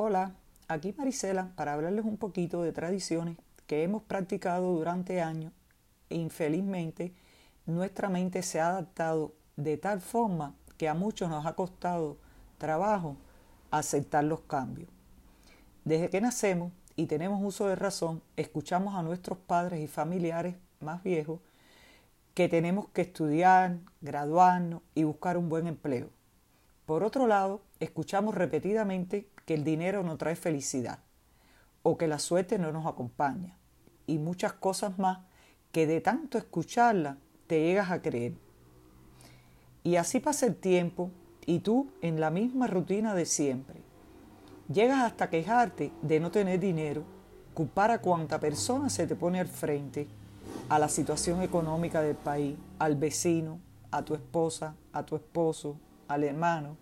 Hola, aquí Marisela para hablarles un poquito de tradiciones que hemos practicado durante años e infelizmente nuestra mente se ha adaptado de tal forma que a muchos nos ha costado trabajo aceptar los cambios. Desde que nacemos y tenemos uso de razón, escuchamos a nuestros padres y familiares más viejos que tenemos que estudiar, graduarnos y buscar un buen empleo. Por otro lado, escuchamos repetidamente que el dinero no trae felicidad o que la suerte no nos acompaña y muchas cosas más que de tanto escucharla te llegas a creer. Y así pasa el tiempo y tú en la misma rutina de siempre. Llegas hasta quejarte de no tener dinero, culpar a cuanta persona se te pone al frente, a la situación económica del país, al vecino, a tu esposa, a tu esposo, al hermano,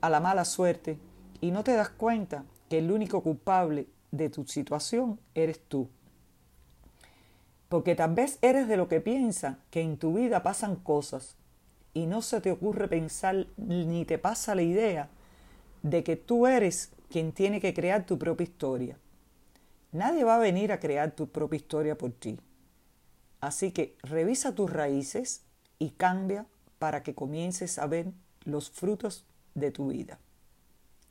a la mala suerte, y no te das cuenta que el único culpable de tu situación eres tú. Porque tal vez eres de lo que piensa que en tu vida pasan cosas y no se te ocurre pensar ni te pasa la idea de que tú eres quien tiene que crear tu propia historia. Nadie va a venir a crear tu propia historia por ti. Así que revisa tus raíces y cambia para que comiences a ver los frutos de tu vida.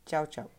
Chao, chao.